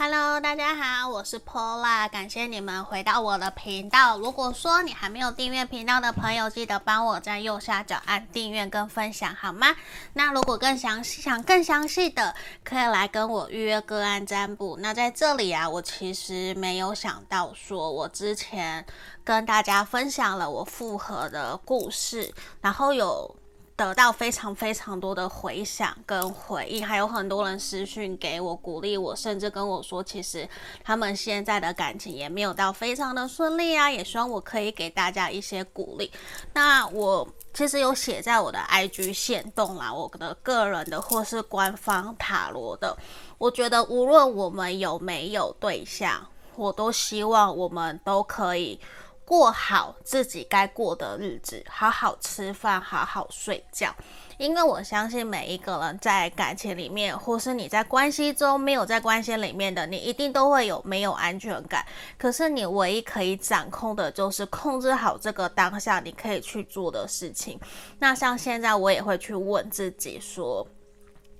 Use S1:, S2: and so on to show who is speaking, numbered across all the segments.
S1: Hello，大家好，我是 Paula，感谢你们回到我的频道。如果说你还没有订阅频道的朋友，记得帮我在右下角按订阅跟分享，好吗？那如果更详细，想更详细的，可以来跟我预约个案占卜。那在这里啊，我其实没有想到说，我之前跟大家分享了我复合的故事，然后有。得到非常非常多的回响跟回应，还有很多人私讯给我鼓励我，甚至跟我说，其实他们现在的感情也没有到非常的顺利啊，也希望我可以给大家一些鼓励。那我其实有写在我的 IG 限动啦，我的个人的或是官方塔罗的，我觉得无论我们有没有对象，我都希望我们都可以。过好自己该过的日子，好好吃饭，好好睡觉。因为我相信每一个人在感情里面，或是你在关系中没有在关系里面的，你一定都会有没有安全感。可是你唯一可以掌控的，就是控制好这个当下你可以去做的事情。那像现在，我也会去问自己说：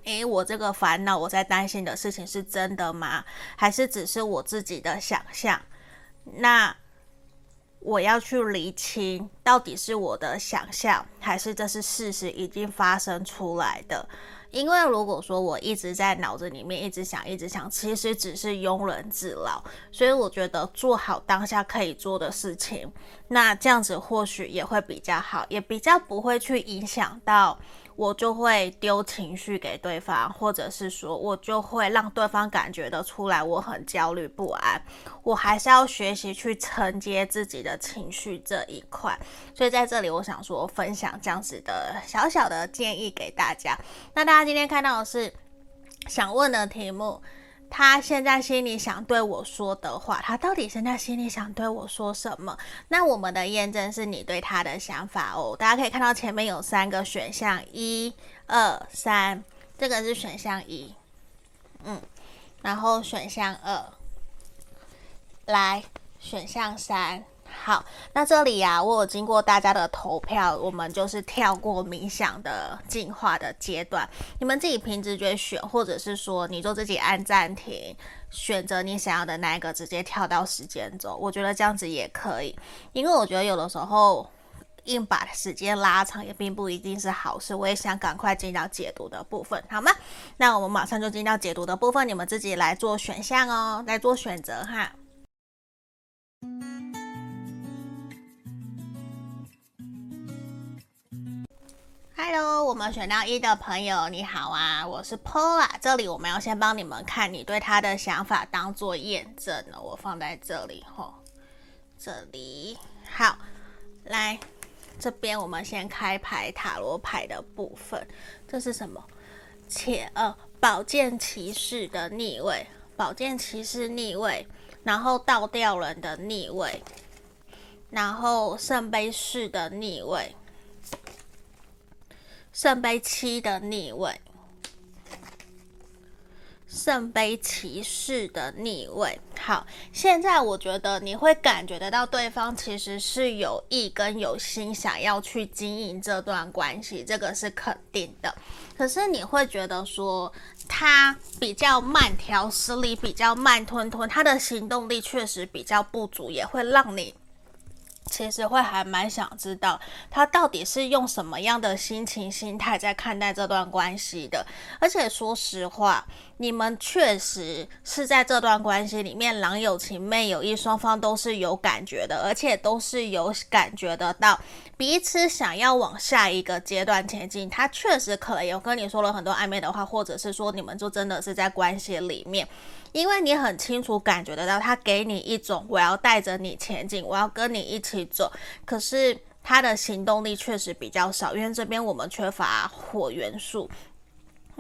S1: 诶，我这个烦恼，我在担心的事情是真的吗？还是只是我自己的想象？那。我要去厘清，到底是我的想象，还是这是事实已经发生出来的？因为如果说我一直在脑子里面一直想，一直想，其实只是庸人自扰。所以我觉得做好当下可以做的事情，那这样子或许也会比较好，也比较不会去影响到。我就会丢情绪给对方，或者是说我就会让对方感觉得出来我很焦虑不安。我还是要学习去承接自己的情绪这一块。所以在这里，我想说分享这样子的小小的建议给大家。那大家今天看到的是想问的题目。他现在心里想对我说的话，他到底现在心里想对我说什么？那我们的验证是你对他的想法哦。大家可以看到前面有三个选项，一、二、三，这个是选项一，嗯，然后选项二，来，选项三。好，那这里呀、我有经过大家的投票，我们就是跳过冥想的进化的阶段，你们自己凭直觉选，或者是说你就自己按暂停，选择你想要的那一个，直接跳到时间轴，我觉得这样子也可以，因为我觉得有的时候硬把时间拉长也并不一定是好事。我也想赶快进到解读的部分，好吗？那我们马上就进到解读的部分，你们自己来做选项哦，来做选择哈。Hello，我们选到一的朋友，你好啊，我是 Paula。这里我们要先帮你们看你对他的想法，当做验证了。我放在这里吼，这里好，来这边我们先开牌塔罗牌的部分，这是什么？且呃，宝剑骑士的逆位，宝剑骑士逆位，然后倒吊人的逆位，然后圣杯四的逆位。圣杯七的逆位，圣杯骑士的逆位。好，现在我觉得你会感觉得到对方其实是有意跟有心想要去经营这段关系，这个是肯定的。可是你会觉得说他比较慢条斯理，比较慢吞吞，他的行动力确实比较不足，也会让你。其实会还蛮想知道他到底是用什么样的心情、心态在看待这段关系的。而且说实话，你们确实是在这段关系里面，郎有情，妹有意，双方都是有感觉的，而且都是有感觉得到彼此想要往下一个阶段前进。他确实可能有跟你说了很多暧昧的话，或者是说你们就真的是在关系里面。因为你很清楚感觉得到，他给你一种我要带着你前进，我要跟你一起走。可是他的行动力确实比较少，因为这边我们缺乏火元素。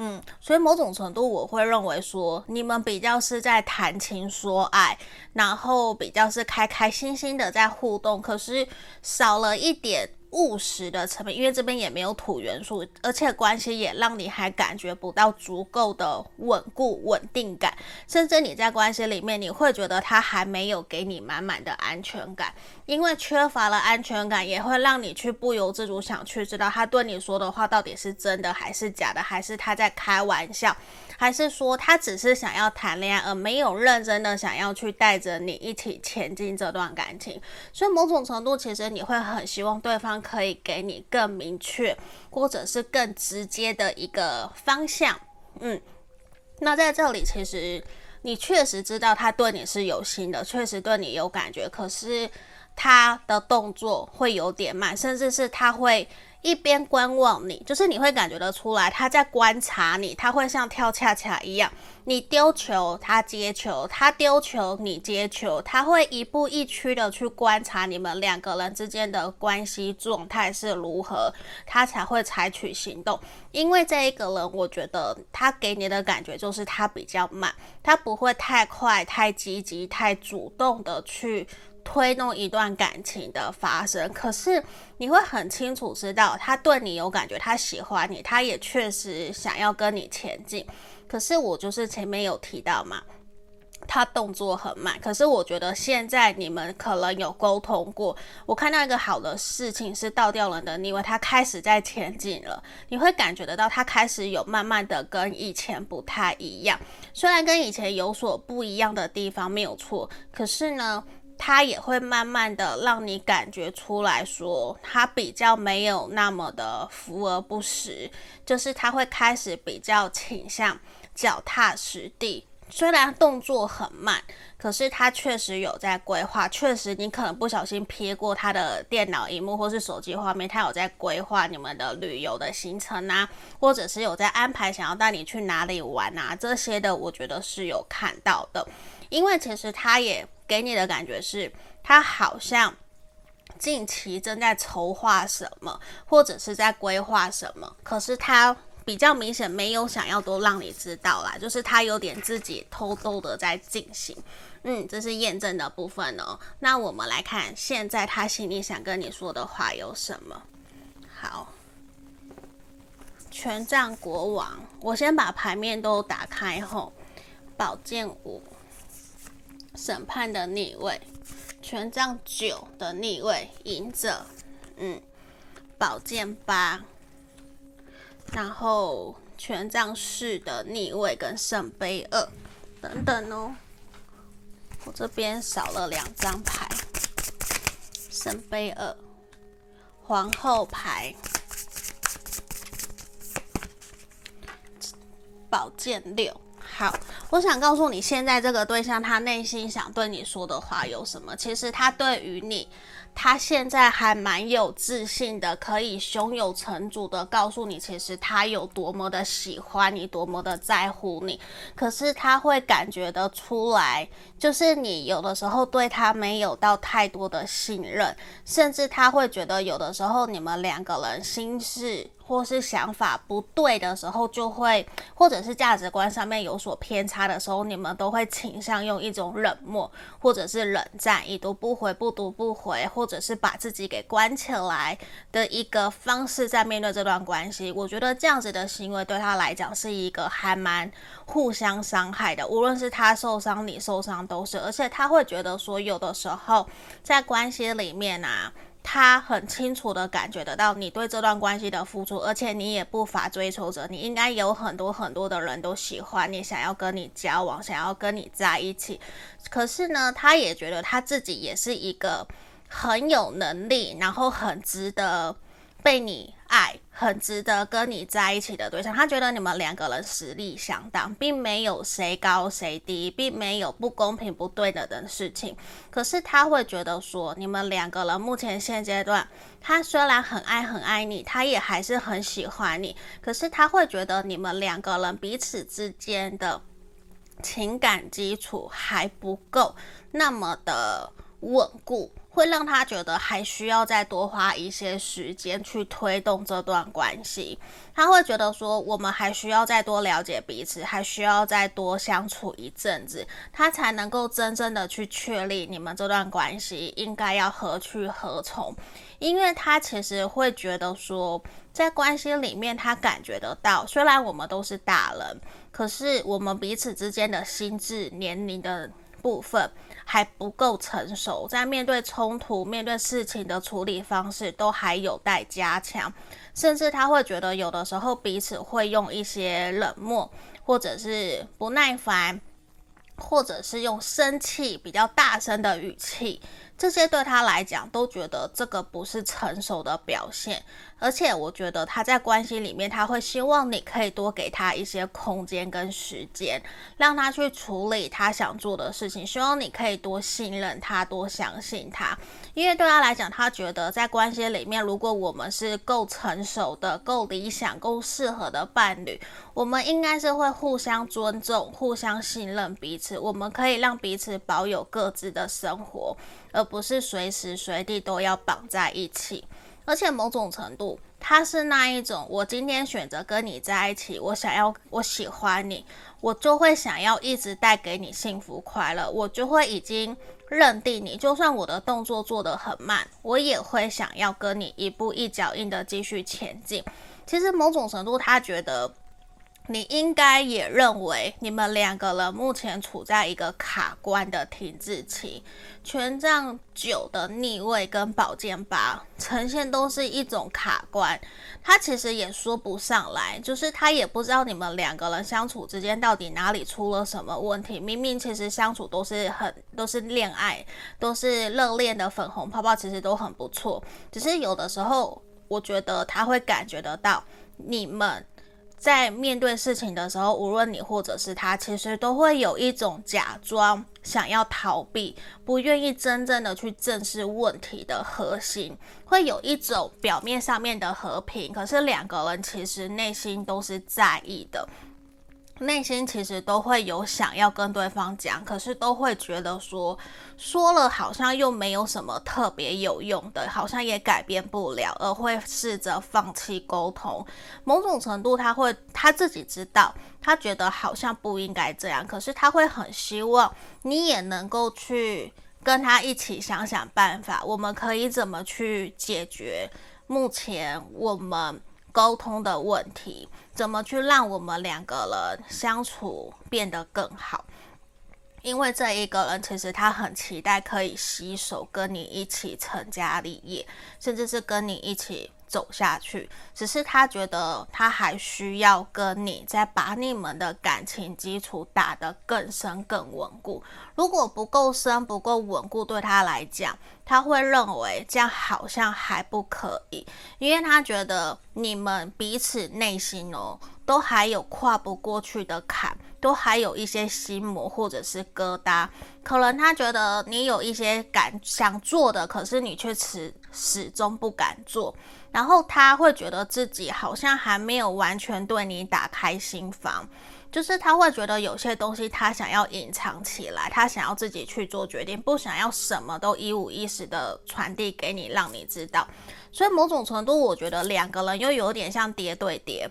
S1: 嗯，所以某种程度我会认为说，你们比较是在谈情说爱，然后比较是开开心心的在互动，可是少了一点务实的层面，因为这边也没有土元素，而且关系也让你还感觉不到足够的稳固、稳定感，甚至你在关系里面，你会觉得他还没有给你满满的安全感，因为缺乏了安全感，也会让你去不由自主想去知道他对你说的话到底是真的还是假的，还是他在开玩笑。还是说他只是想要谈恋爱，而没有认真的想要去带着你一起前进这段感情？所以某种程度，其实你会很希望对方可以给你更明确，或者是更直接的一个方向。嗯，那在这里，其实你确实知道他对你是有心的，确实对你有感觉，可是他的动作会有点慢，甚至是他会。一边观望你，就是你会感觉得出来，他在观察你，他会像跳恰恰一样，你丢球，他接球，他丢球，你接球，他会一步一趋的去观察你们两个人之间的关系状态是如何，他才会采取行动。因为这一个人，我觉得他给你的感觉就是他比较慢，他不会太快、太积极、太主动的去。推动一段感情的发生，可是你会很清楚知道他对你有感觉，他喜欢你，他也确实想要跟你前进。可是我就是前面有提到嘛，他动作很慢。可是我觉得现在你们可能有沟通过，我看到一个好的事情是倒掉了的因为，他开始在前进了。你会感觉得到他开始有慢慢的跟以前不太一样，虽然跟以前有所不一样的地方没有错，可是呢。他也会慢慢的让你感觉出来说，他比较没有那么的浮而不实，就是他会开始比较倾向脚踏实地。虽然动作很慢，可是他确实有在规划。确实，你可能不小心瞥过他的电脑荧幕或是手机画面，他有在规划你们的旅游的行程啊，或者是有在安排想要带你去哪里玩啊，这些的我觉得是有看到的。因为其实他也给你的感觉是，他好像近期正在筹划什么，或者是在规划什么。可是他比较明显没有想要都让你知道啦，就是他有点自己偷偷的在进行。嗯，这是验证的部分哦。那我们来看现在他心里想跟你说的话有什么？好，权杖国王，我先把牌面都打开后，宝剑五。审判的逆位，权杖九的逆位，隐者，嗯，宝剑八，然后权杖四的逆位跟圣杯二等等哦。我这边少了两张牌，圣杯二，皇后牌，宝剑六。好，我想告诉你，现在这个对象他内心想对你说的话有什么？其实他对于你，他现在还蛮有自信的，可以胸有成竹的告诉你，其实他有多么的喜欢你，多么的在乎你。可是他会感觉得出来，就是你有的时候对他没有到太多的信任，甚至他会觉得有的时候你们两个人心事。或是想法不对的时候，就会或者是价值观上面有所偏差的时候，你们都会倾向用一种冷漠或者是冷战，已读不回，不读不回，或者是把自己给关起来的一个方式在面对这段关系。我觉得这样子的行为对他来讲是一个还蛮互相伤害的，无论是他受伤，你受伤都是，而且他会觉得说，有的时候在关系里面啊。他很清楚的感觉得到你对这段关系的付出，而且你也不乏追求者，你应该有很多很多的人都喜欢你，想要跟你交往，想要跟你在一起。可是呢，他也觉得他自己也是一个很有能力，然后很值得被你爱，很值得跟你在一起的对象，他觉得你们两个人实力相当，并没有谁高谁低，并没有不公平不对等的事情。可是他会觉得说，你们两个人目前现阶段，他虽然很爱很爱你，他也还是很喜欢你。可是他会觉得你们两个人彼此之间的情感基础还不够那么的稳固。会让他觉得还需要再多花一些时间去推动这段关系。他会觉得说，我们还需要再多了解彼此，还需要再多相处一阵子，他才能够真正的去确立你们这段关系应该要何去何从。因为他其实会觉得说，在关系里面，他感觉得到，虽然我们都是大人，可是我们彼此之间的心智年龄的部分还不够成熟，在面对冲突、面对事情的处理方式都还有待加强，甚至他会觉得有的时候彼此会用一些冷漠，或者是不耐烦，或者是用生气比较大声的语气。这些对他来讲都觉得这个不是成熟的表现，而且我觉得他在关系里面，他会希望你可以多给他一些空间跟时间，让他去处理他想做的事情。希望你可以多信任他，多相信他，因为对他来讲，他觉得在关系里面，如果我们是够成熟的、够理想、够适合的伴侣，我们应该是会互相尊重、互相信任彼此，我们可以让彼此保有各自的生活。而不是随时随地都要绑在一起，而且某种程度，他是那一种，我今天选择跟你在一起，我想要，我喜欢你，我就会想要一直带给你幸福快乐，我就会已经认定你，就算我的动作做得很慢，我也会想要跟你一步一脚印的继续前进。其实某种程度，他觉得。你应该也认为，你们两个人目前处在一个卡关的停滞期，权杖九的逆位跟宝剑八呈现都是一种卡关，他其实也说不上来，就是他也不知道你们两个人相处之间到底哪里出了什么问题。明明其实相处都是很都是恋爱，都是热恋的粉红泡泡，其实都很不错，只是有的时候，我觉得他会感觉得到你们。在面对事情的时候，无论你或者是他，其实都会有一种假装想要逃避，不愿意真正的去正视问题的核心，会有一种表面上面的和平，可是两个人其实内心都是在意的。内心其实都会有想要跟对方讲，可是都会觉得说说了好像又没有什么特别有用的，好像也改变不了，而会试着放弃沟通。某种程度，他会他自己知道，他觉得好像不应该这样，可是他会很希望你也能够去跟他一起想想办法，我们可以怎么去解决目前我们。沟通的问题，怎么去让我们两个人相处变得更好？因为这一个人其实他很期待可以携手跟你一起成家立业，甚至是跟你一起。走下去，只是他觉得他还需要跟你再把你们的感情基础打得更深更稳固。如果不够深不够稳固，对他来讲，他会认为这样好像还不可以，因为他觉得你们彼此内心哦，都还有跨不过去的坎，都还有一些心魔或者是疙瘩。可能他觉得你有一些敢想做的，可是你却始始终不敢做。然后他会觉得自己好像还没有完全对你打开心房，就是他会觉得有些东西他想要隐藏起来，他想要自己去做决定，不想要什么都一五一十的传递给你，让你知道。所以某种程度，我觉得两个人又有点像谍对谍，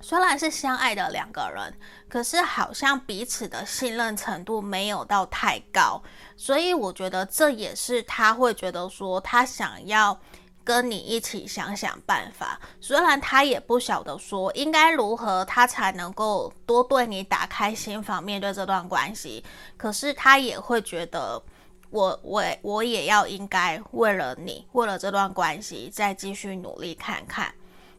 S1: 虽然是相爱的两个人，可是好像彼此的信任程度没有到太高，所以我觉得这也是他会觉得说他想要。跟你一起想想办法，虽然他也不晓得说应该如何，他才能够多对你打开心房，面对这段关系，可是他也会觉得我我我也要应该为了你，为了这段关系再继续努力看看。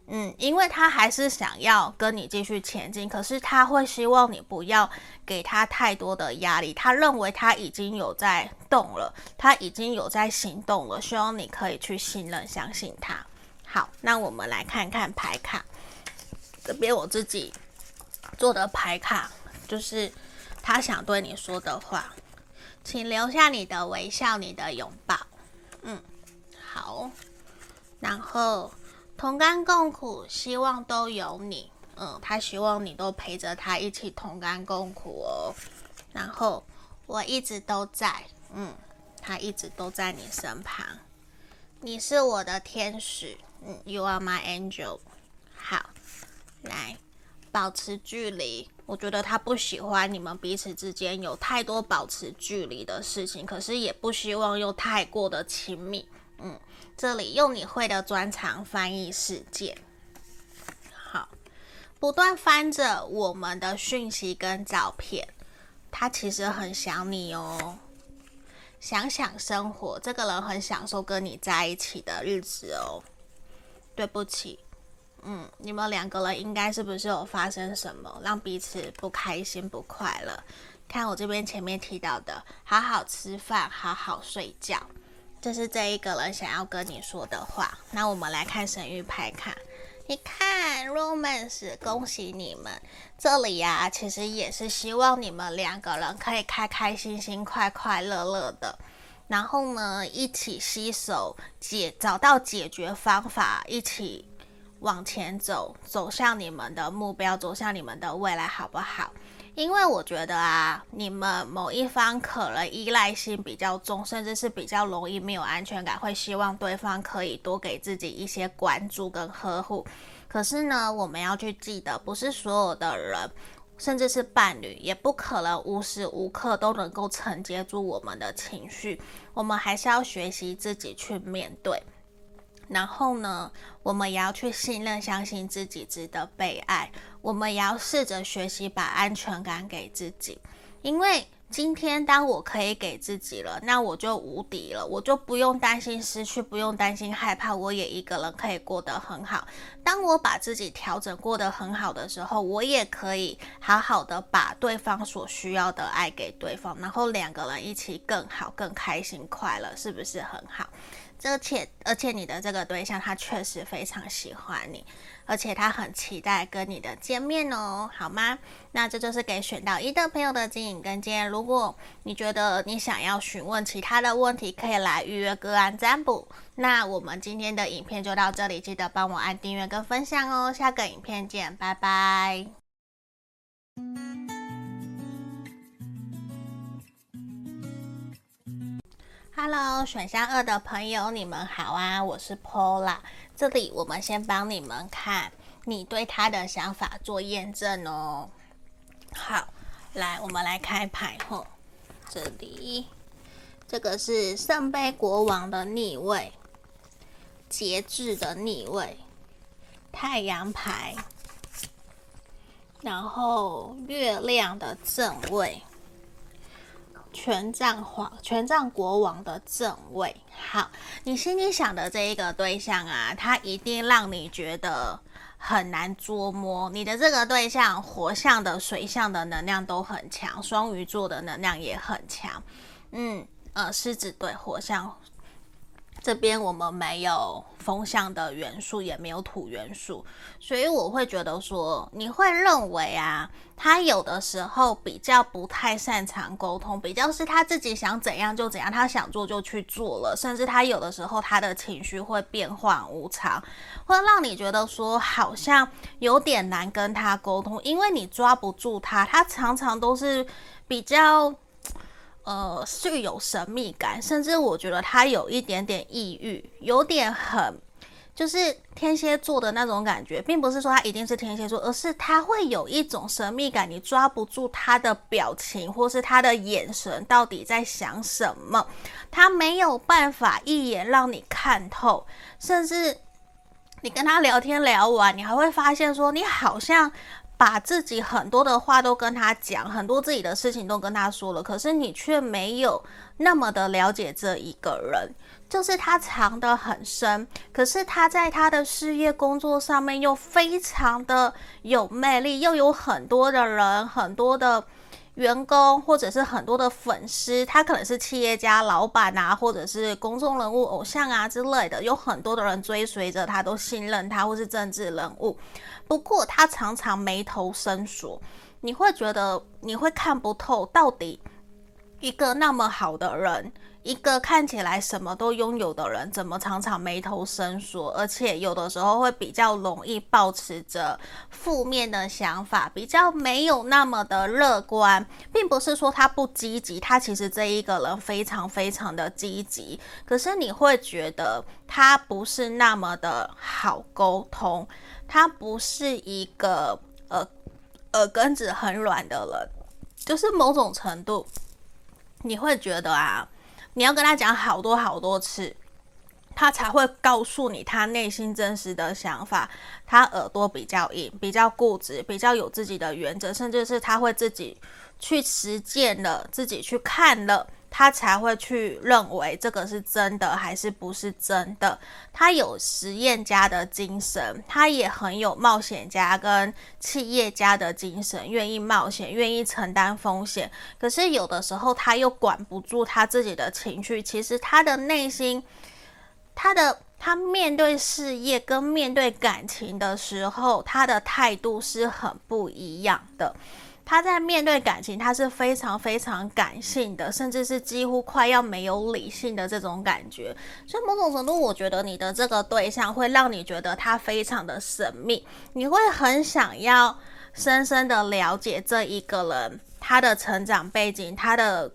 S1: 嗯，因为他还是想要跟你继续前进，可是他会希望你不要给他太多的压力。他认为他已经有在动了，他已经有在行动了，希望你可以去信任、相信他。好，那我们来看看牌卡。这边我自己做的牌卡，就是他想对你说的话，请留下你的微笑，你的拥抱。嗯，好，然后。同甘共苦，希望都有你。嗯，他希望你都陪着他一起同甘共苦哦。然后我一直都在。嗯，他一直都在你身旁，你是我的天使，嗯，You are my angel。好，来保持距离。我觉得他不喜欢你们彼此之间有太多保持距离的事情，可是也不希望又太过的亲密。嗯，这里用你会的专长翻译世界。好，不断翻着我们的讯息跟照片，他其实很想你哦。想想生活，这个人很享受跟你在一起的日子哦。对不起。嗯，你们两个人应该是不是有发生什么让彼此不开心、不快乐？看我这边前面提到的，好好吃饭，好好睡觉，这是这一个人想要跟你说的话。那我们来看神諭牌卡，你看 Romance，恭喜你们，这里呀、啊，其实也是希望你们两个人可以开开心心、快快乐乐的，然后呢，一起携手解找到解决方法，一起。往前走，走向你们的目标，走向你们的未来，好不好？因为我觉得啊，你们某一方可能依赖性比较重，甚至是比较容易没有安全感，会希望对方可以多给自己一些关注跟呵护。可是呢，我们要去记得，不是所有的人，甚至是伴侣，也不可能无时无刻都能够承接住我们的情绪。我们还是要学习自己去面对。然后呢，我们也要去信任、相信自己值得被爱。我们也要试着学习把安全感给自己，因为今天当我可以给自己了，那我就无敌了，我就不用担心失去，不用担心害怕，我也一个人可以过得很好。当我把自己调整过得很好的时候，我也可以好好的把对方所需要的爱给对方，然后两个人一起更好、更开心、快乐，是不是很好？而且，而且你的这个对象他确实非常喜欢你，而且他很期待跟你的见面哦，好吗？那这就是给选到一的朋友的指引跟建议。如果你觉得你想要询问其他的问题，可以来预约个案占卜。那我们今天的影片就到这里，记得帮我按订阅跟分享哦。下个影片见，拜拜。Hello，选项二的朋友，你们好啊！我是 Paula，这里我们先帮你们看你对他的想法做验证哦。好，来，我们来开牌吼。这里这个是圣杯国王的逆位，节制的逆位，太阳牌，然后月亮的正位。权杖皇，权杖国王的正位。好，你心里想的这一个对象啊，他一定让你觉得很难捉摸。你的这个对象，火象的、水象的能量都很强，双鱼座的能量也很强。嗯，呃，狮子对火象。这边我们没有风象的元素，也没有土元素，所以我会觉得说，你会认为啊，他有的时候比较不太擅长沟通，比较是他自己想怎样就怎样，他想做就去做了，甚至他有的时候他的情绪会变幻无常，会让你觉得说好像有点难跟他沟通，因为你抓不住他，他常常都是比较。呃，具有神秘感，甚至我觉得他有一点点抑郁，有点很，就是天蝎座的那种感觉，并不是说他一定是天蝎座，而是他会有一种神秘感，你抓不住他的表情或是他的眼神到底在想什么，他没有办法一眼让你看透，甚至你跟他聊天聊完，你还会发现说你好像。把自己很多的话都跟他讲，很多自己的事情都跟他说了，可是你却没有那么的了解这一个人，就是他藏得很深，可是他在他的事业工作上面又非常的有魅力，又有很多的人，很多的员工或者是很多的粉丝，他可能是企业家、老板啊，或者是公众人物、偶像啊之类的，有很多的人追随着他，都信任他，或是政治人物。不过他常常眉头深锁，你会觉得你会看不透，到底一个那么好的人，一个看起来什么都拥有的人，怎么常常眉头深锁，而且有的时候会比较容易抱持着负面的想法，比较没有那么的乐观，并不是说他不积极，他其实这一个人非常非常的积极，可是你会觉得他不是那么的好沟通，他不是一个呃耳根子很软的人，就是某种程度你会觉得啊。你要跟他讲好多好多次，他才会告诉你他内心真实的想法。他耳朵比较硬，比较固执，比较有自己的原则，甚至是他会自己去实践了，自己去看了。他才会去认为这个是真的还是不是真的。他有实验家的精神，他也很有冒险家跟企业家的精神，愿意冒险，愿意承担风险。可是有的时候他又管不住他自己的情绪。其实他的内心，他的他面对事业跟面对感情的时候，他的态度是很不一样的。他在面对感情，他是非常非常感性的，甚至是几乎快要没有理性的这种感觉。所以某种程度，我觉得你的这个对象会让你觉得他非常的神秘，你会很想要深深的了解这一个人，他的成长背景，他的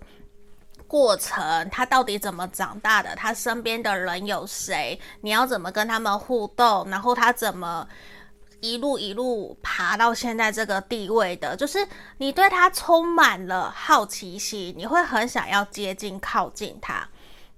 S1: 过程，他到底怎么长大的，他身边的人有谁，你要怎么跟他们互动，然后他怎么。一路一路爬到现在这个地位的，就是你对他充满了好奇心，你会很想要接近、靠近他。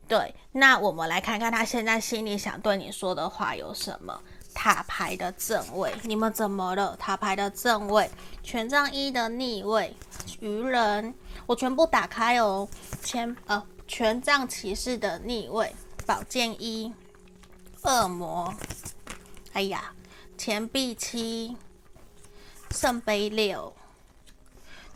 S1: 对，那我们来看看他现在心里想对你说的话有什么。塔牌的正位，你们怎么了？塔牌的正位，权杖一的逆位，愚人，我全部打开哦。前呃，权杖骑士的逆位，宝剑一，恶魔，哎呀。钱币七，圣杯六，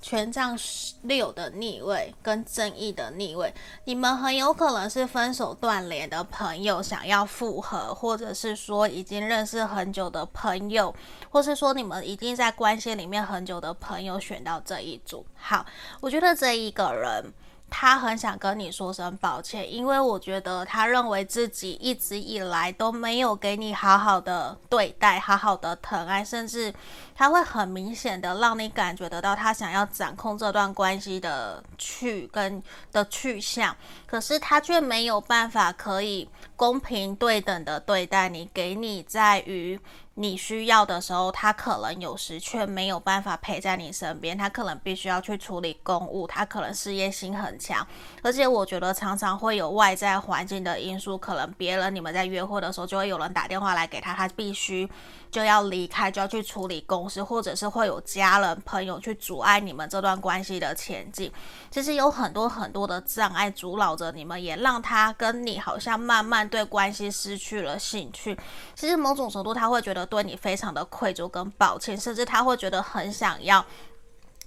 S1: 权杖六的逆位跟正义的逆位，你们很有可能是分手断联的朋友，想要复合，或者是说已经认识很久的朋友，或是说你们已经在关系里面很久的朋友选到这一组。好，我觉得这一个人。他很想跟你说声抱歉，因为我觉得他认为自己一直以来都没有给你好好的对待，好好的疼爱，甚至他会很明显的让你感觉得到他想要掌控这段关系的去跟的去向，可是他却没有办法可以公平对等的对待你，给你在于。你需要的时候，他可能有时却没有办法陪在你身边，他可能必须要去处理公务，他可能事业心很强，而且我觉得常常会有外在环境的因素，可能别人你们在约会的时候，就会有人打电话来给他，他必须。就要离开，就要去处理公事，或者是会有家人朋友去阻碍你们这段关系的前进。其实有很多很多的障碍阻挠着你们，也让他跟你好像慢慢对关系失去了兴趣。其实某种程度，他会觉得对你非常的愧疚跟抱歉，甚至他会觉得很想要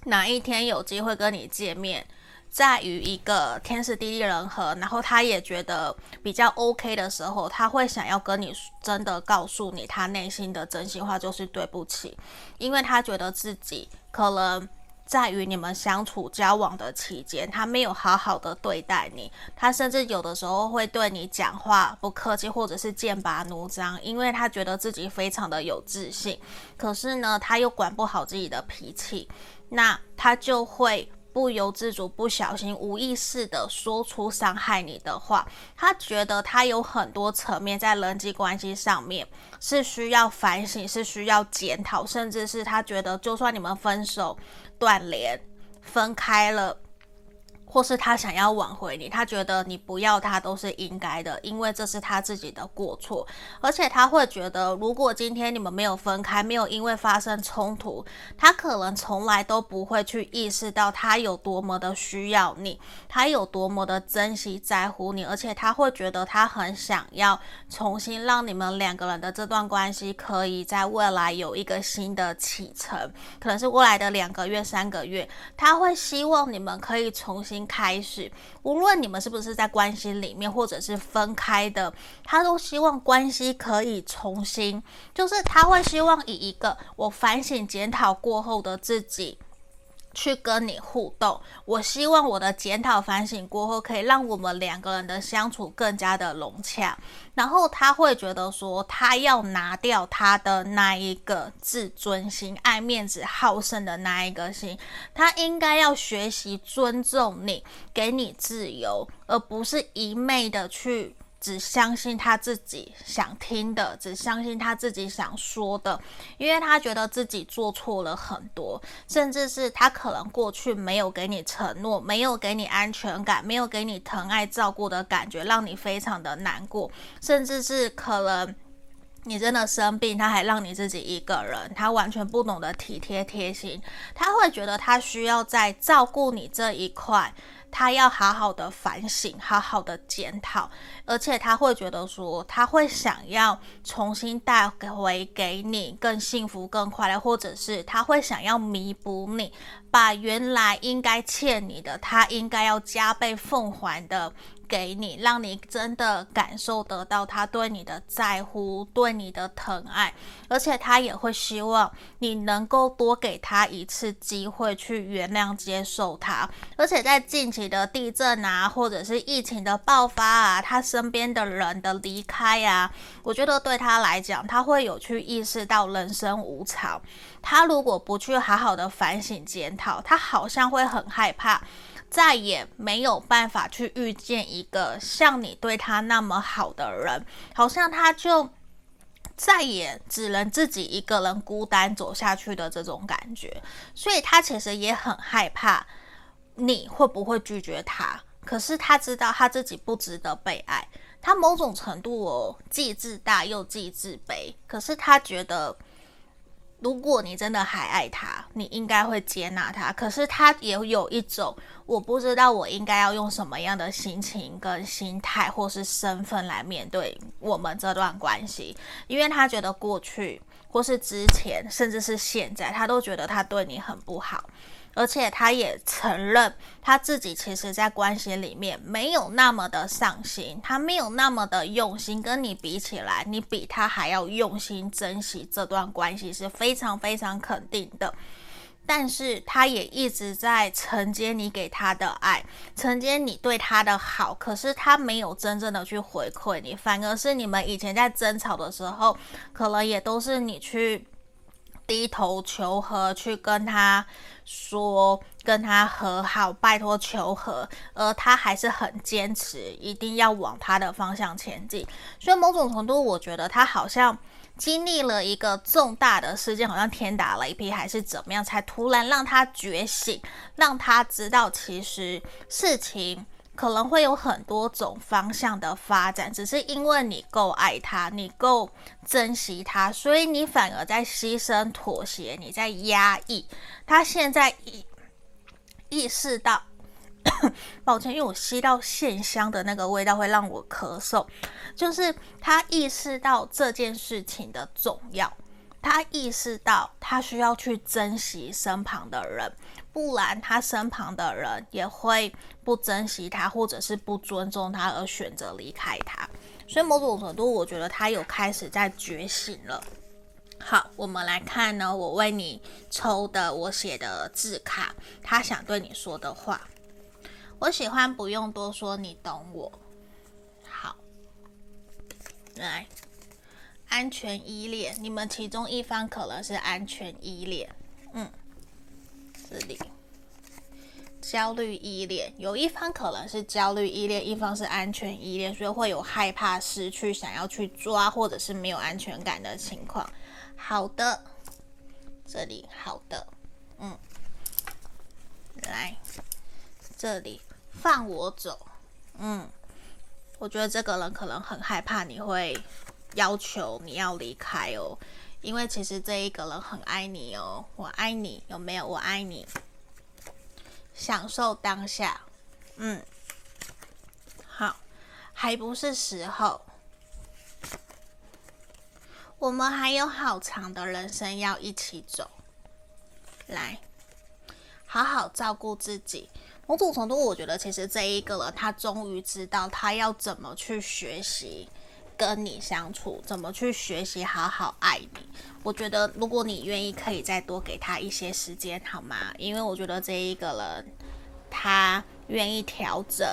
S1: 哪一天有机会跟你见面。在于一个天时地利人和，然后他也觉得比较 OK 的时候，他会想要跟你真的告诉你他内心的真心话，就是对不起，因为他觉得自己可能在于你们相处交往的期间，他没有好好的对待你，他甚至有的时候会对你讲话不客气，或者是剑拔弩张，因为他觉得自己非常的有自信，可是呢，他又管不好自己的脾气，那他就会。不由自主、不小心、无意识地说出伤害你的话，他觉得他有很多层面在人际关系上面是需要反省、是需要检讨，甚至是他觉得就算你们分手、断联、分开了。或是他想要挽回你，他觉得你不要他都是应该的，因为这是他自己的过错。而且他会觉得，如果今天你们没有分开，没有因为发生冲突，他可能从来都不会去意识到他有多么的需要你，他有多么的珍惜在乎你。而且他会觉得他很想要重新让你们两个人的这段关系可以在未来有一个新的启程，可能是未来的两个月、三个月，他会希望你们可以重新。开始，无论你们是不是在关系里面，或者是分开的，他都希望关系可以重新，就是他会希望以一个我反省检讨过后的自己，去跟你互动，我希望我的检讨反省过后，可以让我们两个人的相处更加的融洽。然后他会觉得说，他要拿掉他的那一个自尊心、爱面子、好胜的那一个心，他应该要学习尊重你，给你自由，而不是一昧的去。只相信他自己想听的，只相信他自己想说的，因为他觉得自己做错了很多，甚至是他可能过去没有给你承诺，没有给你安全感，没有给你疼爱照顾的感觉，让你非常的难过，甚至是可能你真的生病，他还让你自己一个人，他完全不懂得体贴贴心，他会觉得他需要在照顾你这一块。他要好好的反省，好好的检讨，而且他会觉得说，他会想要重新带回给你更幸福、更快乐，或者是他会想要弥补你，把原来应该欠你的，他应该要加倍奉还的。给你，让你真的感受得到他对你的在乎，对你的疼爱，而且他也会希望你能够多给他一次机会去原谅、接受他。而且在近期的地震啊，或者是疫情的爆发啊，他身边的人的离开啊，我觉得对他来讲，他会有去意识到人生无常。他如果不去好好的反省检他好像会很害怕。再也没有办法去遇见一个像你对他那么好的人，好像他就再也只能自己一个人孤单走下去的这种感觉，所以他其实也很害怕你会不会拒绝他。可是他知道他自己不值得被爱，他某种程度哦，既自大又既自卑，可是他觉得。如果你真的还爱他，你应该会接纳他。可是他也有一种，我不知道我应该要用什么样的心情、跟心态或是身份来面对我们这段关系，因为他觉得过去或是之前，甚至是现在，他都觉得他对你很不好。而且他也承认，他自己其实，在关系里面没有那么的上心，他没有那么的用心。跟你比起来，你比他还要用心珍惜这段关系，是非常非常肯定的。但是，他也一直在承接你给他的爱，承接你对他的好。可是，他没有真正的去回馈你，反而是你们以前在争吵的时候，可能也都是你去。低头求和，去跟他说，跟他和好，拜托求和，而他还是很坚持，一定要往他的方向前进。所以某种程度，我觉得他好像经历了一个重大的事件，好像天打雷劈，还是怎么样，才突然让他觉醒，让他知道其实事情。可能会有很多种方向的发展，只是因为你够爱他，你够珍惜他，所以你反而在牺牲、妥协，你在压抑。他现在意意识到，抱歉，因为我吸到线香的那个味道会让我咳嗽，就是他意识到这件事情的重要，他意识到他需要去珍惜身旁的人。不然，他身旁的人也会不珍惜他，或者是不尊重他，而选择离开他。所以，某种程度，我觉得他有开始在觉醒了。好，我们来看呢，我为你抽的，我写的字卡，他想对你说的话。我喜欢不用多说，你懂我。好，来，安全依恋，你们其中一方可能是安全依恋，嗯。这里焦虑依恋，有一方可能是焦虑依恋，一方是安全依恋，所以会有害怕失去、想要去抓，或者是没有安全感的情况。好的，这里好的，嗯，来。这里。放我走，嗯，我觉得这个人可能很害怕你会要求你要离开哦。因为其实这一个人很爱你哦，我爱你，有没有？我爱你，享受当下，嗯，好，还不是时候，我们还有好长的人生要一起走，来，好好照顾自己。某种程度，我觉得其实这一个人他终于知道他要怎么去学习。跟你相处，怎么去学习好好爱你。我觉得，如果你愿意，可以再多给他一些时间，好吗？因为我觉得这一个人，他愿意调整。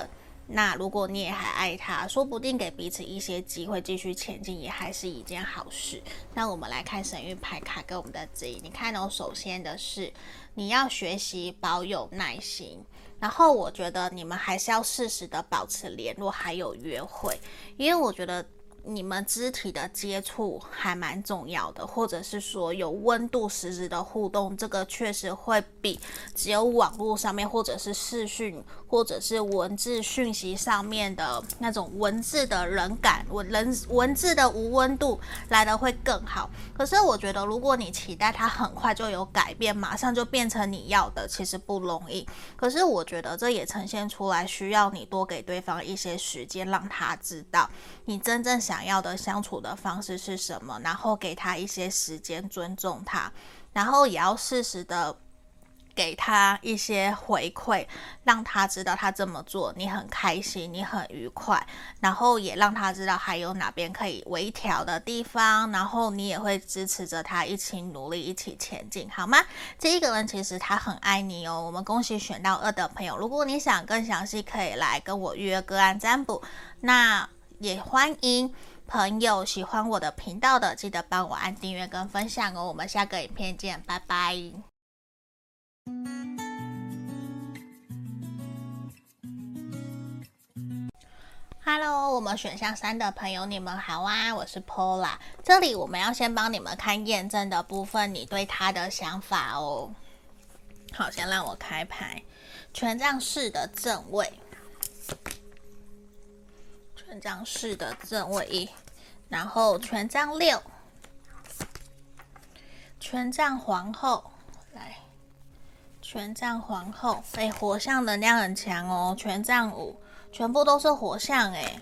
S1: 那如果你也还爱他，说不定给彼此一些机会继续前进，也还是一件好事。那我们来看神諭牌卡给我们的指引。你看哦，首先的是你要学习保有耐心，然后我觉得你们还是要适时的保持联络，还有约会，因为我觉得。你们肢体的接触还蛮重要的，或者是说有温度、实质的互动，这个确实会比只有网络上面，或者是视讯，或者是文字讯息上面的那种文字的人感、文人文字的无温度来的会更好。可是我觉得，如果你期待它很快就有改变，马上就变成你要的，其实不容易。可是我觉得这也呈现出来，需要你多给对方一些时间，让他知道你真正想。要的相处的方式是什么？然后给他一些时间，尊重他，然后也要适时的给他一些回馈，让他知道他这么做你很开心，你很愉快，然后也让他知道还有哪边可以微调的地方，然后你也会支持着他一起努力，一起前进，好吗？这一个人其实他很爱你哦。我们恭喜选到二的朋友，如果你想更详细，可以来跟我预约个案占卜。那。也欢迎朋友喜欢我的频道的，记得帮我按订阅跟分享哦。我们下个影片见，拜拜。Hello，我们选项三的朋友，你们好啊，我是 Paula。这里我们要先帮你们看验证的部分，你对他的想法哦。好，先让我开牌，权杖四的正位。权杖四的正位一，然后权杖六，权杖皇后来，权杖皇后，哎，火象能量很强哦。权杖五，全部都是火象哎，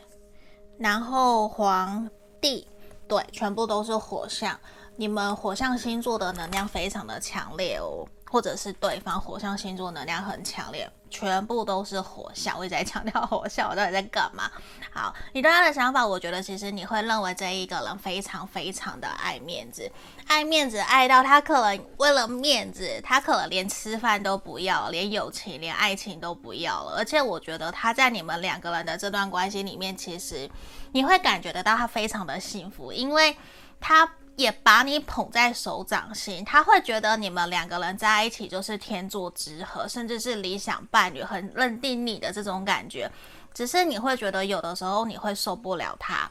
S1: 然后皇帝，对，全部都是火象。你们火象星座的能量非常的强烈哦，或者是对方火象星座能量很强烈。全部都是火象，我一直在强调火象，我到底在干嘛？好，你对他的想法，我觉得其实你会认为这一个人非常非常的爱面子，爱面子爱到他可能为了面子，他可能连吃饭都不要，连友情、连爱情都不要了。而且我觉得他在你们两个人的这段关系里面，其实你会感觉得到他非常的幸福，因为他。也把你捧在手掌心，他会觉得你们两个人在一起就是天作之合，甚至是理想伴侣，很认定你的这种感觉。只是你会觉得有的时候你会受不了他。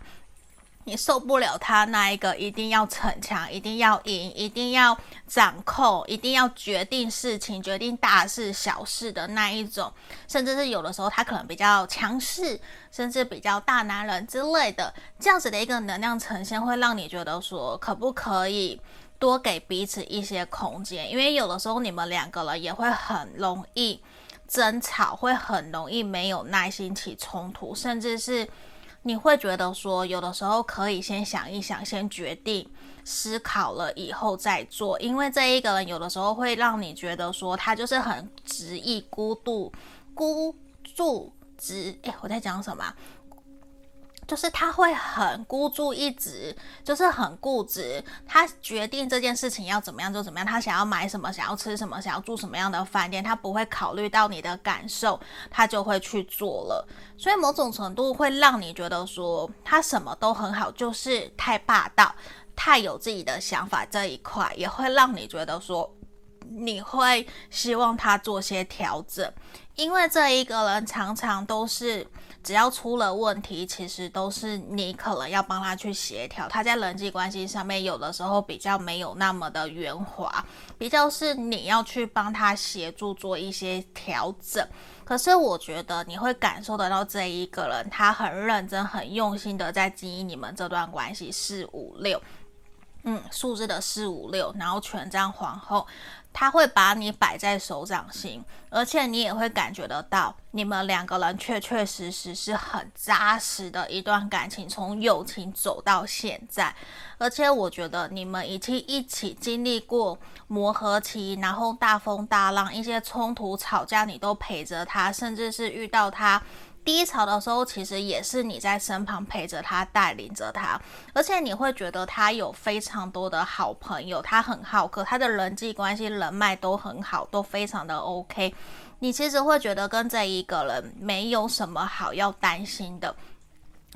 S1: 你受不了他那一个一定要逞强，一定要赢，一定要掌控，一定要决定事情、决定大事小事的那一种，甚至是有的时候他可能比较强势，甚至比较大男人之类的，这样子的一个能量呈现，会让你觉得说，可不可以多给彼此一些空间？因为有的时候你们两个人也会很容易争吵，会很容易没有耐心起冲突，甚至是。你会觉得说，有的时候可以先想一想，先决定，思考了以后再做，因为这一个人有的时候会让你觉得说，他就是很执意、孤独、孤注执。诶，我在讲什么？就是他会很孤注一掷，就是很固执。他决定这件事情要怎么样就怎么样。他想要买什么，想要吃什么，想要住什么样的饭店，他不会考虑到你的感受，他就会去做了。所以某种程度会让你觉得说他什么都很好，就是太霸道，太有自己的想法。这一块也会让你觉得说你会希望他做些调整，因为这一个人常常都是。只要出了问题，其实都是你可能要帮他去协调。他在人际关系上面有的时候比较没有那么的圆滑，比较是你要去帮他协助做一些调整。可是我觉得你会感受得到这一个人，他很认真、很用心的在经营你们这段关系。四五六，嗯，数字的四五六，然后权杖皇后。他会把你摆在手掌心，而且你也会感觉得到，你们两个人确确实实是很扎实的一段感情，从友情走到现在。而且我觉得你们已经一起经历过磨合期，然后大风大浪，一些冲突吵架，你都陪着他，甚至是遇到他低潮的时候，其实也是你在身旁陪着他，带领着他，而且你会觉得他有非常多的好朋友，他很好客，他的人际关系、人脉都很好，都非常的 OK。你其实会觉得跟这一个人没有什么好要担心的，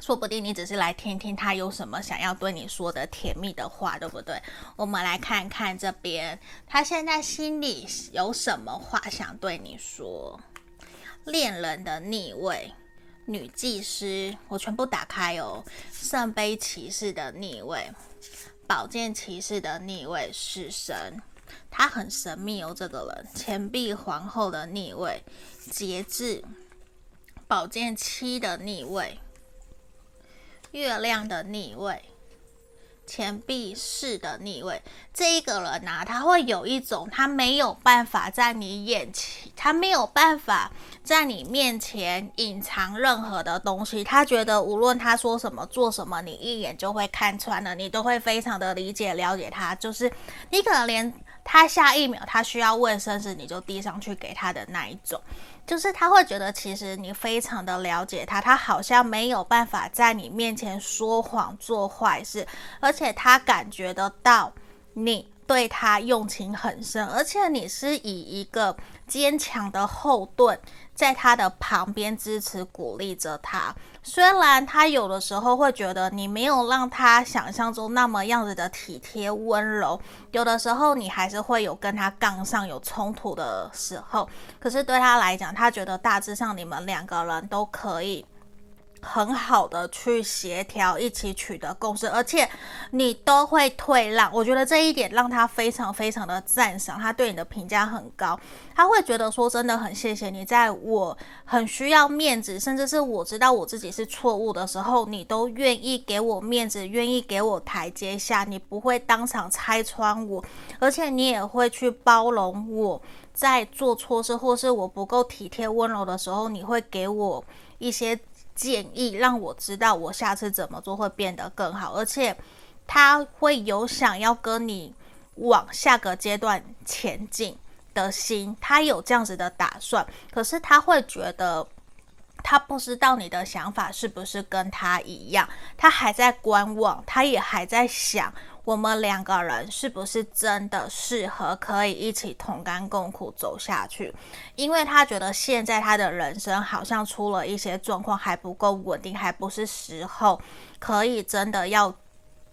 S1: 说不定你只是来听听他有什么想要对你说的甜蜜的话，对不对？我们来看看这边，他现在心里有什么话想对你说。恋人的逆位，女祭司，我全部打开哦。圣杯骑士的逆位，宝剑骑士的逆位，死神，他很神秘哦。这个人，钱币皇后的逆位，节制，宝剑七的逆位，月亮的逆位。钱币式的逆位，这一个人呐、啊，他会有一种他没有办法在你眼前，他没有办法在你面前隐藏任何的东西。他觉得无论他说什么、做什么，你一眼就会看穿了，你都会非常的理解、了解他。就是你可能连他下一秒他需要卫生纸，你就递上去给他的那一种。就是他会觉得，其实你非常的了解他，他好像没有办法在你面前说谎做坏事，而且他感觉得到你对他用情很深，而且你是以一个坚强的后盾，在他的旁边支持鼓励着他。虽然他有的时候会觉得你没有让他想象中那么样子的体贴温柔，有的时候你还是会有跟他杠上有冲突的时候，可是对他来讲，他觉得大致上你们两个人都可以。很好的去协调，一起取得共识，而且你都会退让。我觉得这一点让他非常非常的赞赏，他对你的评价很高。他会觉得说，真的很谢谢你，在我很需要面子，甚至是我知道我自己是错误的时候，你都愿意给我面子，愿意给我台阶下，你不会当场拆穿我，而且你也会去包容我在做错事或是我不够体贴温柔的时候，你会给我一些。建议让我知道我下次怎么做会变得更好，而且他会有想要跟你往下个阶段前进的心，他有这样子的打算。可是他会觉得他不知道你的想法是不是跟他一样，他还在观望，他也还在想。我们两个人是不是真的适合可以一起同甘共苦走下去？因为他觉得现在他的人生好像出了一些状况，还不够稳定，还不是时候可以真的要。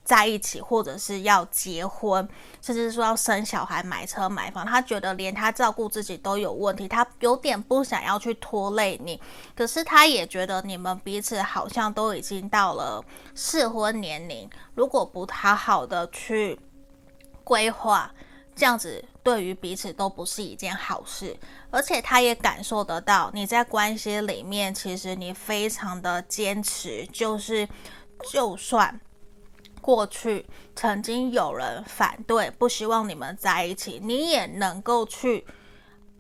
S1: 在一起，或者是要结婚，甚至说要生小孩、买车、买房，他觉得连他照顾自己都有问题，他有点不想要去拖累你。可是他也觉得你们彼此好像都已经到了适婚年龄，如果不好好的去规划，这样子对于彼此都不是一件好事。而且他也感受得到你在关系里面，其实你非常的坚持，就是就算。过去曾经有人反对，不希望你们在一起，你也能够去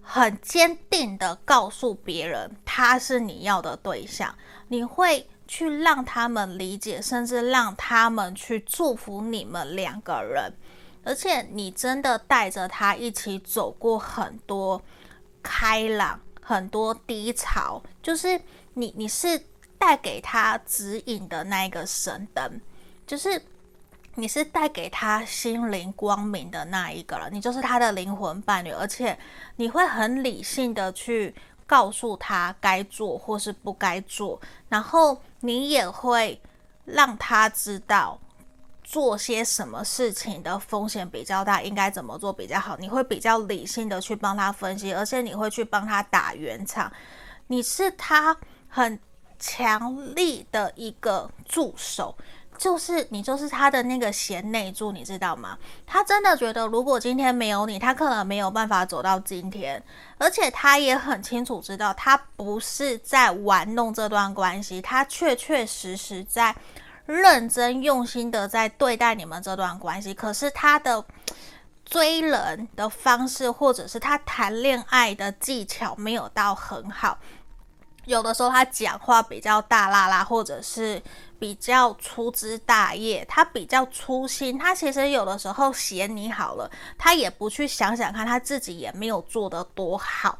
S1: 很坚定的告诉别人他是你要的对象，你会去让他们理解，甚至让他们去祝福你们两个人，而且你真的带着他一起走过很多开朗，很多低潮，就是你你是带给他指引的那一个神灯，就是。你是带给他心灵光明的那一个人，你就是他的灵魂伴侣，而且你会很理性的去告诉他该做或是不该做，然后你也会让他知道做些什么事情的风险比较大，应该怎么做比较好。你会比较理性的去帮他分析，而且你会去帮他打圆场。你是他很强力的一个助手。就是你，就是他的那个贤内助，你知道吗？他真的觉得，如果今天没有你，他可能没有办法走到今天。而且他也很清楚知道，他不是在玩弄这段关系，他确确实实在认真用心的在对待你们这段关系。可是他的追人的方式，或者是他谈恋爱的技巧，没有到很好。有的时候他讲话比较大啦啦，或者是比较粗枝大叶，他比较粗心。他其实有的时候嫌你好了，他也不去想想看他自己也没有做得多好。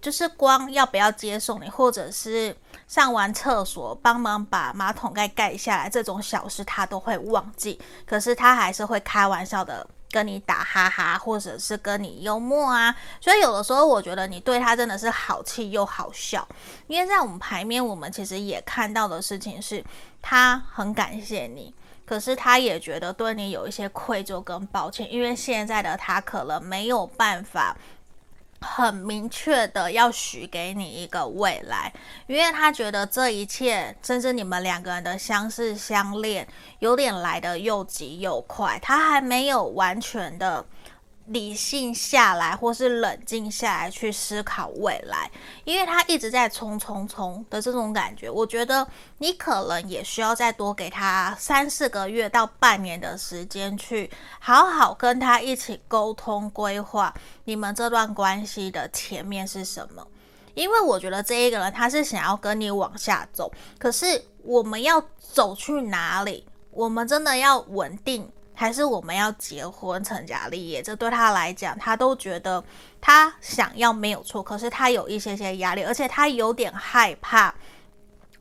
S1: 就是光要不要接送你，或者是上完厕所帮忙把马桶盖盖下来这种小事，他都会忘记。可是他还是会开玩笑的跟你打哈哈，或者是跟你幽默啊。所以有的时候我觉得你对他真的是好气又好笑，因为在我们牌面，我们其实也看到的事情是，他很感谢你。可是他也觉得对你有一些愧疚跟抱歉，因为现在的他可能没有办法很明确的要许给你一个未来，因为他觉得这一切，甚至你们两个人的相识相恋，有点来的又急又快，他还没有完全的。理性下来，或是冷静下来去思考未来，因为他一直在冲冲冲的这种感觉，我觉得你可能也需要再多给他三四个月到半年的时间，去好好跟他一起沟通规划你们这段关系的前面是什么。因为我觉得这一个人他是想要跟你往下走，可是我们要走去哪里？我们真的要稳定？还是我们要结婚成家立业，这对他来讲，他都觉得他想要没有错，可是他有一些些压力，而且他有点害怕，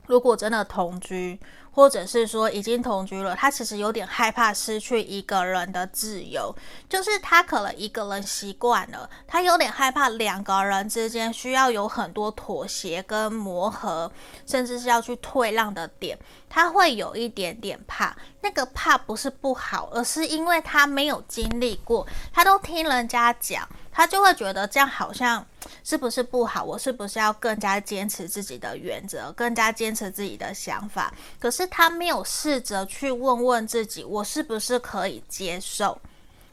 S1: 如果真的同居。或者是说已经同居了，他其实有点害怕失去一个人的自由，就是他可能一个人习惯了，他有点害怕两个人之间需要有很多妥协跟磨合，甚至是要去退让的点，他会有一点点怕。那个怕不是不好，而是因为他没有经历过，他都听人家讲。他就会觉得这样好像是不是不好？我是不是要更加坚持自己的原则，更加坚持自己的想法？可是他没有试着去问问自己，我是不是可以接受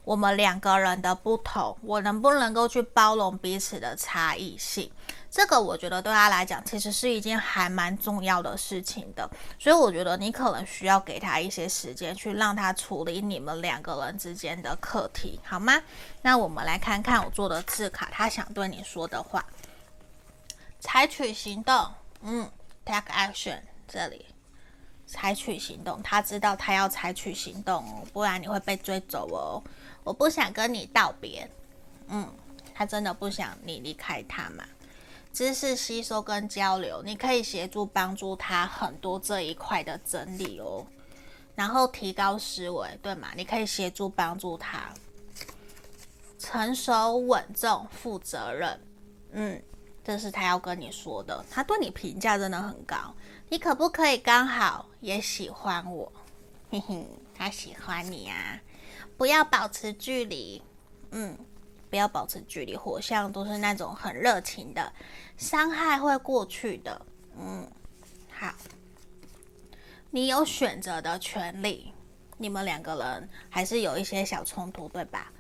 S1: 我们两个人的不同？我能不能够去包容彼此的差异性？这个我觉得对他来讲，其实是一件还蛮重要的事情的，所以我觉得你可能需要给他一些时间，去让他处理你们两个人之间的课题，好吗？那我们来看看我做的字卡，他想对你说的话。采取行动，嗯，take action，这里，采取行动，他知道他要采取行动哦，不然你会被追走哦。我不想跟你道别，嗯，他真的不想你离开他嘛。知识吸收跟交流，你可以协助帮助他很多这一块的整理哦，然后提高思维，对吗？你可以协助帮助他成熟、稳重、负责任。嗯，这是他要跟你说的，他对你评价真的很高。你可不可以刚好也喜欢我？嘿嘿，他喜欢你啊，不要保持距离。嗯。不要保持距离，火象都是那种很热情的，伤害会过去的。嗯，好，你有选择的权利。你们两个人还是有一些小冲突，对吧？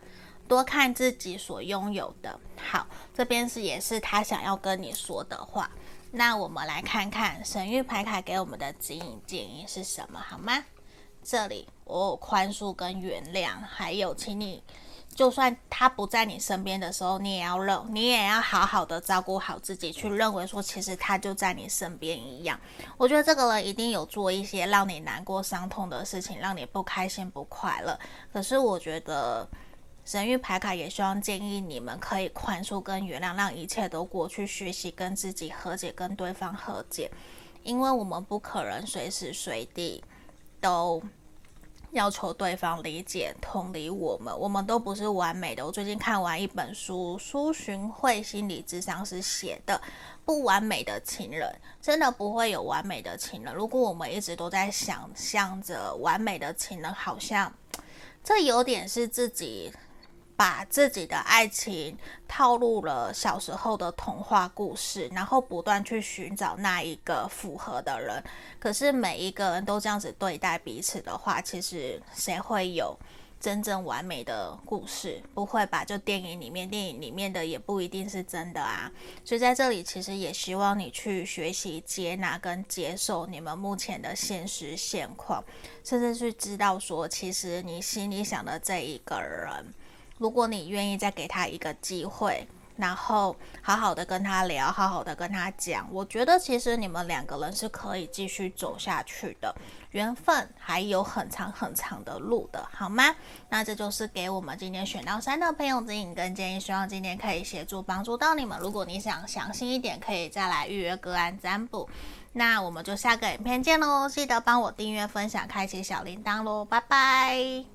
S1: 多看自己所拥有的。好，这边是也是他想要跟你说的话。那我们来看看神域牌卡给我们的指引建议是什么，好吗？这里我有宽恕跟原谅，还有请你。就算他不在你身边的时候，你也要认，你也要好好的照顾好自己，去认为说其实他就在你身边一样。我觉得这个人一定有做一些让你难过、伤痛的事情，让你不开心、不快乐。可是我觉得神域牌卡也希望建议你们可以宽恕跟原谅，让一切都过去，学习跟自己和解，跟对方和解，因为我们不可能随时随地都。要求对方理解、同理我们，我们都不是完美的。我最近看完一本书，苏洵慧心理智商是写的《不完美的情人》，真的不会有完美的情人。如果我们一直都在想象着完美的情人，好像这有点是自己。把自己的爱情套入了小时候的童话故事，然后不断去寻找那一个符合的人。可是每一个人都这样子对待彼此的话，其实谁会有真正完美的故事？不会吧？就电影里面，电影里面的也不一定是真的啊。所以在这里，其实也希望你去学习接纳跟接受你们目前的现实现况，甚至去知道说，其实你心里想的这一个人。如果你愿意再给他一个机会，然后好好的跟他聊，好好的跟他讲。我觉得其实你们两个人是可以继续走下去的，缘分还有很长很长的路的，好吗？那这就是给我们今天选到三的朋友指引跟建议，希望今天可以协助帮助到你们。如果你想详细一点，可以再来预约个案占卜。那我们就下个影片见喽，记得帮我订阅、分享、开启小铃铛喽，拜拜。